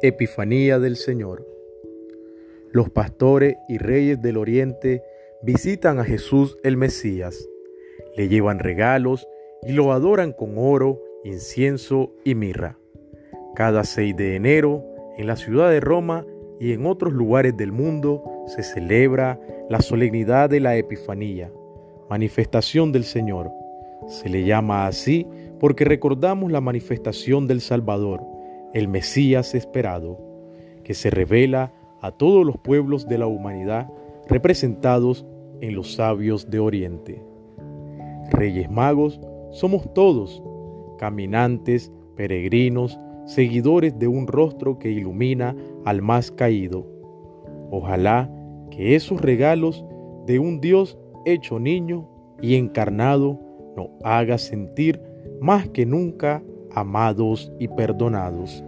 Epifanía del Señor. Los pastores y reyes del oriente visitan a Jesús el Mesías, le llevan regalos y lo adoran con oro, incienso y mirra. Cada 6 de enero, en la ciudad de Roma y en otros lugares del mundo, se celebra la solemnidad de la Epifanía, manifestación del Señor. Se le llama así porque recordamos la manifestación del Salvador el Mesías esperado, que se revela a todos los pueblos de la humanidad representados en los sabios de Oriente. Reyes magos somos todos, caminantes, peregrinos, seguidores de un rostro que ilumina al más caído. Ojalá que esos regalos de un Dios hecho niño y encarnado nos haga sentir más que nunca amados y perdonados.